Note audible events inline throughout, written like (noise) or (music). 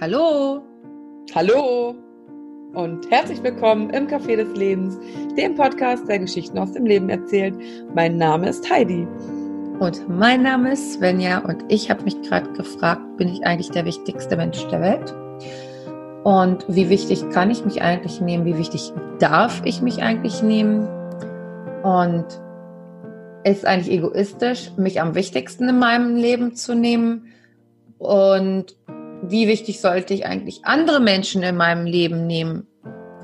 Hallo. Hallo und herzlich willkommen im Café des Lebens, dem Podcast, der Geschichten aus dem Leben erzählt. Mein Name ist Heidi. Und mein Name ist Svenja und ich habe mich gerade gefragt, bin ich eigentlich der wichtigste Mensch der Welt? Und wie wichtig kann ich mich eigentlich nehmen? Wie wichtig darf ich mich eigentlich nehmen? Und ist eigentlich egoistisch, mich am wichtigsten in meinem Leben zu nehmen? Und wie wichtig sollte ich eigentlich andere Menschen in meinem Leben nehmen?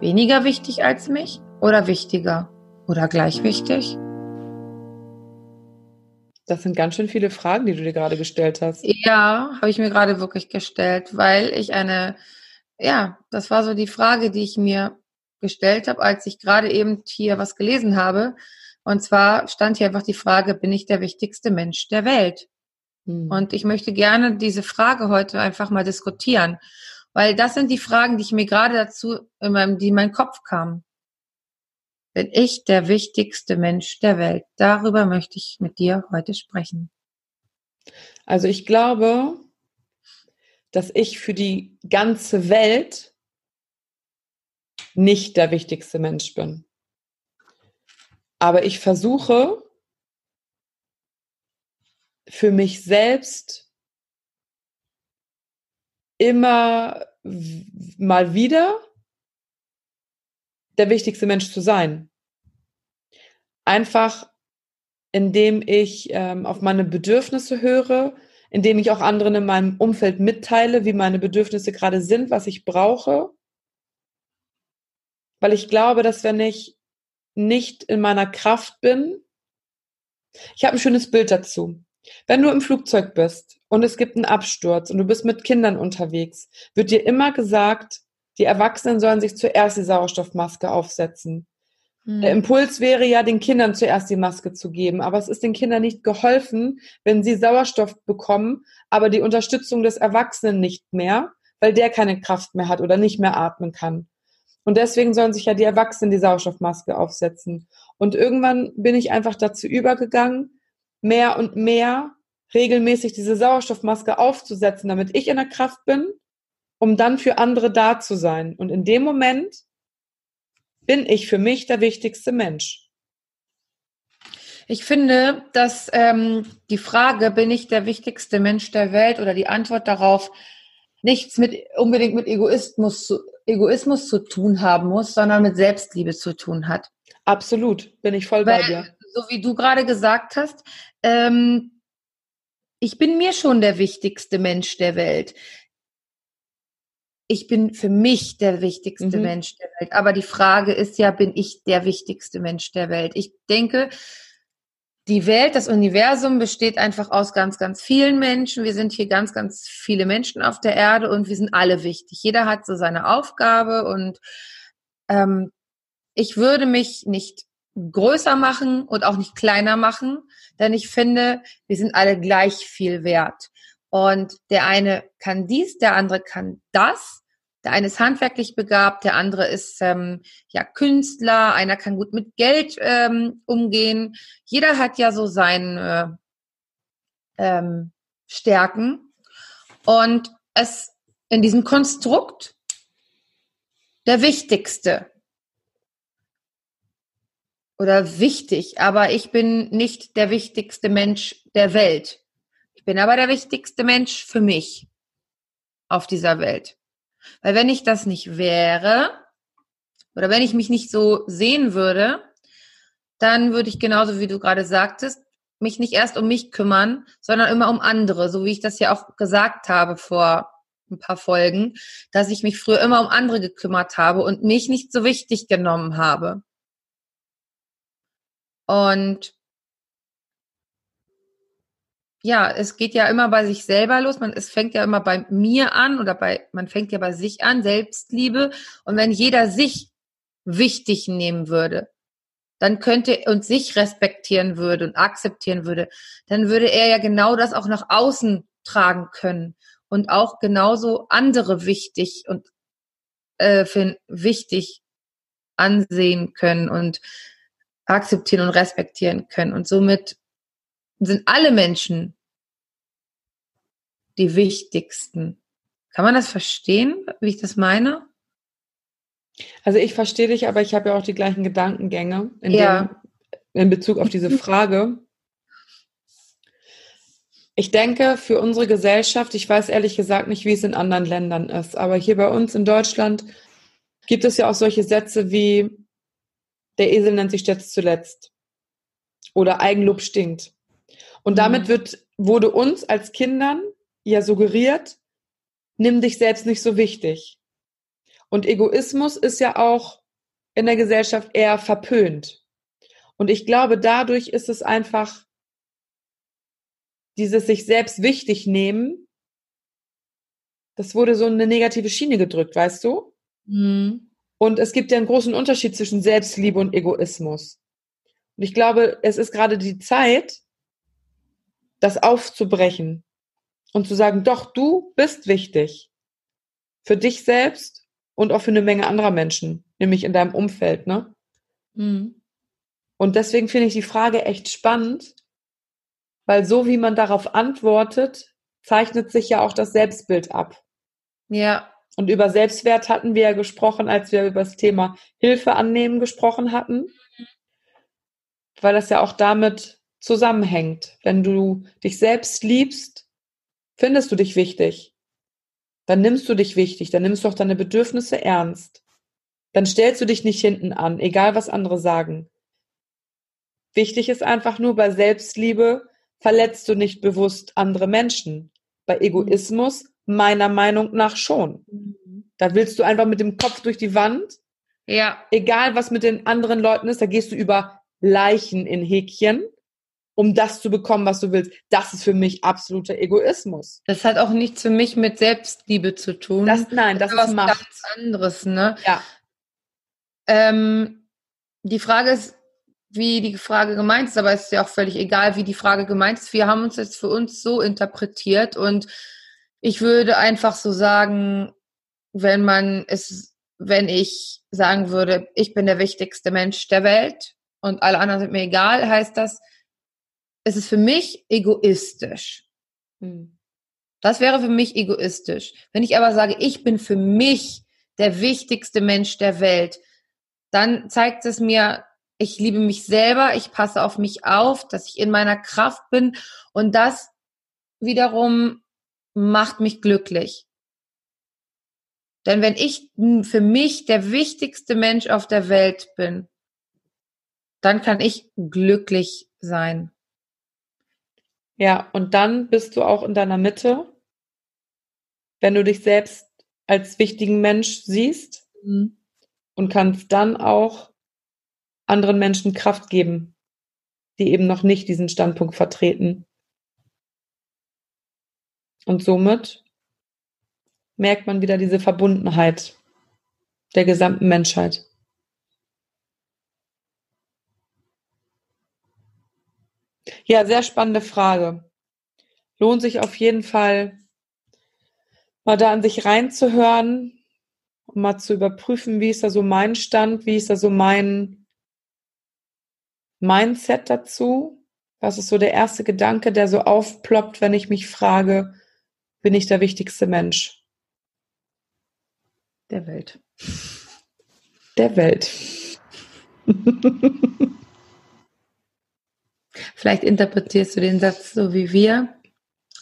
Weniger wichtig als mich oder wichtiger oder gleich wichtig? Das sind ganz schön viele Fragen, die du dir gerade gestellt hast. Ja, habe ich mir gerade wirklich gestellt, weil ich eine, ja, das war so die Frage, die ich mir gestellt habe, als ich gerade eben hier was gelesen habe. Und zwar stand hier einfach die Frage, bin ich der wichtigste Mensch der Welt? Mhm. Und ich möchte gerne diese Frage heute einfach mal diskutieren, weil das sind die Fragen, die ich mir gerade dazu in meinem, die in meinen Kopf kamen. Bin ich der wichtigste Mensch der Welt? Darüber möchte ich mit dir heute sprechen. Also ich glaube, dass ich für die ganze Welt nicht der wichtigste Mensch bin. Aber ich versuche, für mich selbst immer mal wieder der wichtigste Mensch zu sein. Einfach indem ich ähm, auf meine Bedürfnisse höre, indem ich auch anderen in meinem Umfeld mitteile, wie meine Bedürfnisse gerade sind, was ich brauche. Weil ich glaube, dass wenn ich nicht in meiner Kraft bin, ich habe ein schönes Bild dazu. Wenn du im Flugzeug bist und es gibt einen Absturz und du bist mit Kindern unterwegs, wird dir immer gesagt, die Erwachsenen sollen sich zuerst die Sauerstoffmaske aufsetzen. Mhm. Der Impuls wäre ja, den Kindern zuerst die Maske zu geben, aber es ist den Kindern nicht geholfen, wenn sie Sauerstoff bekommen, aber die Unterstützung des Erwachsenen nicht mehr, weil der keine Kraft mehr hat oder nicht mehr atmen kann. Und deswegen sollen sich ja die Erwachsenen die Sauerstoffmaske aufsetzen. Und irgendwann bin ich einfach dazu übergegangen, mehr und mehr regelmäßig diese Sauerstoffmaske aufzusetzen, damit ich in der Kraft bin, um dann für andere da zu sein. Und in dem Moment bin ich für mich der wichtigste Mensch. Ich finde, dass ähm, die Frage, bin ich der wichtigste Mensch der Welt oder die Antwort darauf nichts mit unbedingt mit Egoismus zu, Egoismus zu tun haben muss, sondern mit Selbstliebe zu tun hat. Absolut, bin ich voll Weil, bei dir. So wie du gerade gesagt hast, ähm, ich bin mir schon der wichtigste Mensch der Welt. Ich bin für mich der wichtigste mhm. Mensch der Welt. Aber die Frage ist ja, bin ich der wichtigste Mensch der Welt? Ich denke, die Welt, das Universum besteht einfach aus ganz, ganz vielen Menschen. Wir sind hier ganz, ganz viele Menschen auf der Erde und wir sind alle wichtig. Jeder hat so seine Aufgabe und ähm, ich würde mich nicht größer machen und auch nicht kleiner machen, denn ich finde, wir sind alle gleich viel wert. Und der eine kann dies, der andere kann das. Der eine ist handwerklich begabt, der andere ist ähm, ja Künstler, einer kann gut mit Geld ähm, umgehen. Jeder hat ja so seine ähm, Stärken. Und es in diesem Konstrukt der wichtigste oder wichtig, aber ich bin nicht der wichtigste Mensch der Welt. Ich bin aber der wichtigste Mensch für mich auf dieser Welt. Weil wenn ich das nicht wäre, oder wenn ich mich nicht so sehen würde, dann würde ich genauso wie du gerade sagtest, mich nicht erst um mich kümmern, sondern immer um andere, so wie ich das ja auch gesagt habe vor ein paar Folgen, dass ich mich früher immer um andere gekümmert habe und mich nicht so wichtig genommen habe. Und ja, es geht ja immer bei sich selber los. Man, es fängt ja immer bei mir an oder bei, man fängt ja bei sich an, Selbstliebe. Und wenn jeder sich wichtig nehmen würde, dann könnte und sich respektieren würde und akzeptieren würde, dann würde er ja genau das auch nach außen tragen können und auch genauso andere wichtig und äh, für wichtig ansehen können und akzeptieren und respektieren können. Und somit sind alle Menschen die wichtigsten Kann man das verstehen, wie ich das meine? Also ich verstehe dich, aber ich habe ja auch die gleichen Gedankengänge in, Ja. dem, in Bezug auf diese (laughs) Frage. Ich denke, für unsere Gesellschaft, ich weiß ehrlich gesagt nicht, wie es in anderen Ländern ist, aber hier bei uns in Deutschland gibt es ja auch solche Sätze wie, der Esel nennt sich stets zuletzt oder Eigenlob stinkt. Und damit Mhm. wird, wurde uns als Kindern ja suggeriert, nimm dich selbst nicht so wichtig. Und Egoismus ist ja auch in der Gesellschaft eher verpönt. Und ich glaube, dadurch ist es einfach dieses sich selbst wichtig nehmen, das wurde so in eine negative Schiene gedrückt, weißt du? Mhm. Und es gibt ja einen großen Unterschied zwischen Selbstliebe und Egoismus. Und ich glaube, es ist gerade die Zeit, das aufzubrechen und zu sagen, doch, du bist wichtig. Für dich selbst und auch für eine Menge anderer Menschen, nämlich in deinem Umfeld, ne? Mhm. Und deswegen finde ich die Frage echt spannend, weil so wie man darauf antwortet, zeichnet sich ja auch das Selbstbild ab. Ja, Und über Selbstwert hatten wir ja gesprochen, als wir über das Thema Hilfe annehmen gesprochen hatten, weil das ja auch damit zusammenhängt. Wenn du dich selbst liebst, findest du dich wichtig. Dann nimmst du dich wichtig, dann nimmst du auch deine Bedürfnisse ernst. Dann stellst du dich nicht hinten an, egal was andere sagen. Wichtig ist einfach nur, bei Selbstliebe verletzt du nicht bewusst andere Menschen. Bei Egoismus meiner Meinung nach schon. Da willst du einfach mit dem Kopf durch die Wand, ja, egal was mit den anderen Leuten ist, da gehst du über Leichen in Häkchen, um das zu bekommen, was du willst. Das ist für mich absoluter Egoismus. das hat auch nichts für mich mit Selbstliebe zu tun. Das, nein, das ist was ist Macht. ganz anderes, ne? Ja. Ähm, die Frage ist, wie die Frage gemeint ist, aber es ist ja auch völlig egal, wie die Frage gemeint ist. Wir haben uns jetzt für uns so interpretiert und ich würde einfach so sagen, wenn man es, wenn ich sagen würde, ich bin der wichtigste Mensch der Welt und alle anderen sind mir egal, heißt das, es ist für mich egoistisch. Hm. Das wäre für mich egoistisch. Wenn ich aber sage, ich bin für mich der wichtigste Mensch der Welt, dann zeigt es mir, ich liebe mich selber, ich passe auf mich auf, dass ich in meiner Kraft bin und das wiederum macht mich glücklich. Denn wenn ich für mich der wichtigste Mensch auf der Welt bin, dann kann ich glücklich sein. Ja, und dann bist du auch in deiner Mitte, wenn du dich selbst als wichtigen Mensch siehst und kannst dann auch anderen Menschen Kraft geben, die eben noch nicht diesen Standpunkt vertreten. Und somit merkt man wieder diese Verbundenheit der gesamten Menschheit. Ja, sehr spannende Frage. Lohnt sich auf jeden Fall, mal da an sich reinzuhören, um mal zu überprüfen, wie ist da so mein Stand, wie ist da so mein Mindset dazu. Was ist so der erste Gedanke, der so aufploppt, wenn ich mich frage, bin ich der wichtigste Mensch Der Welt. der Welt? (laughs) Vielleicht interpretierst du den Satz so wie wir.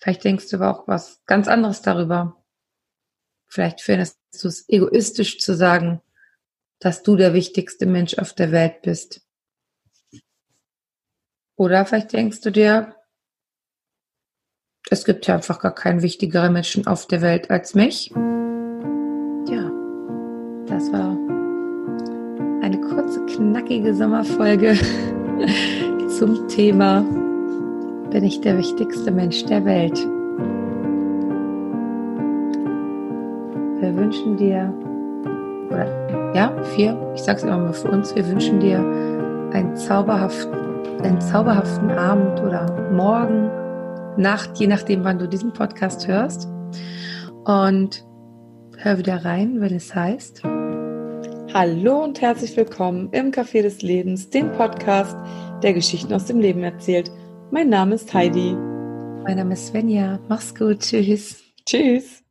Vielleicht denkst du aber auch was ganz anderes darüber. Vielleicht findest du es egoistisch zu sagen, dass du der wichtigste Mensch auf der Welt bist. Oder vielleicht denkst du dir, es gibt ja einfach gar keinen wichtigeren Menschen auf der Welt als mich. Ja, das war eine kurze, knackige Sommerfolge (laughs) zum Thema Bin ich der wichtigste Mensch der Welt? Wir wünschen dir, oder ja, wir, ich sag's immer mal für uns, wir wünschen dir einen zauberhaften, einen zauberhaften Abend oder Morgen, Nacht, je nachdem, wann du diesen Podcast hörst. Und hör wieder rein, wenn es heißt. Hallo und herzlich willkommen im Café des Lebens, dem Podcast, der Geschichten aus dem Leben erzählt. Mein Name ist Heidi. Mein Name ist Svenja. Mach's gut. Tschüss. Tschüss.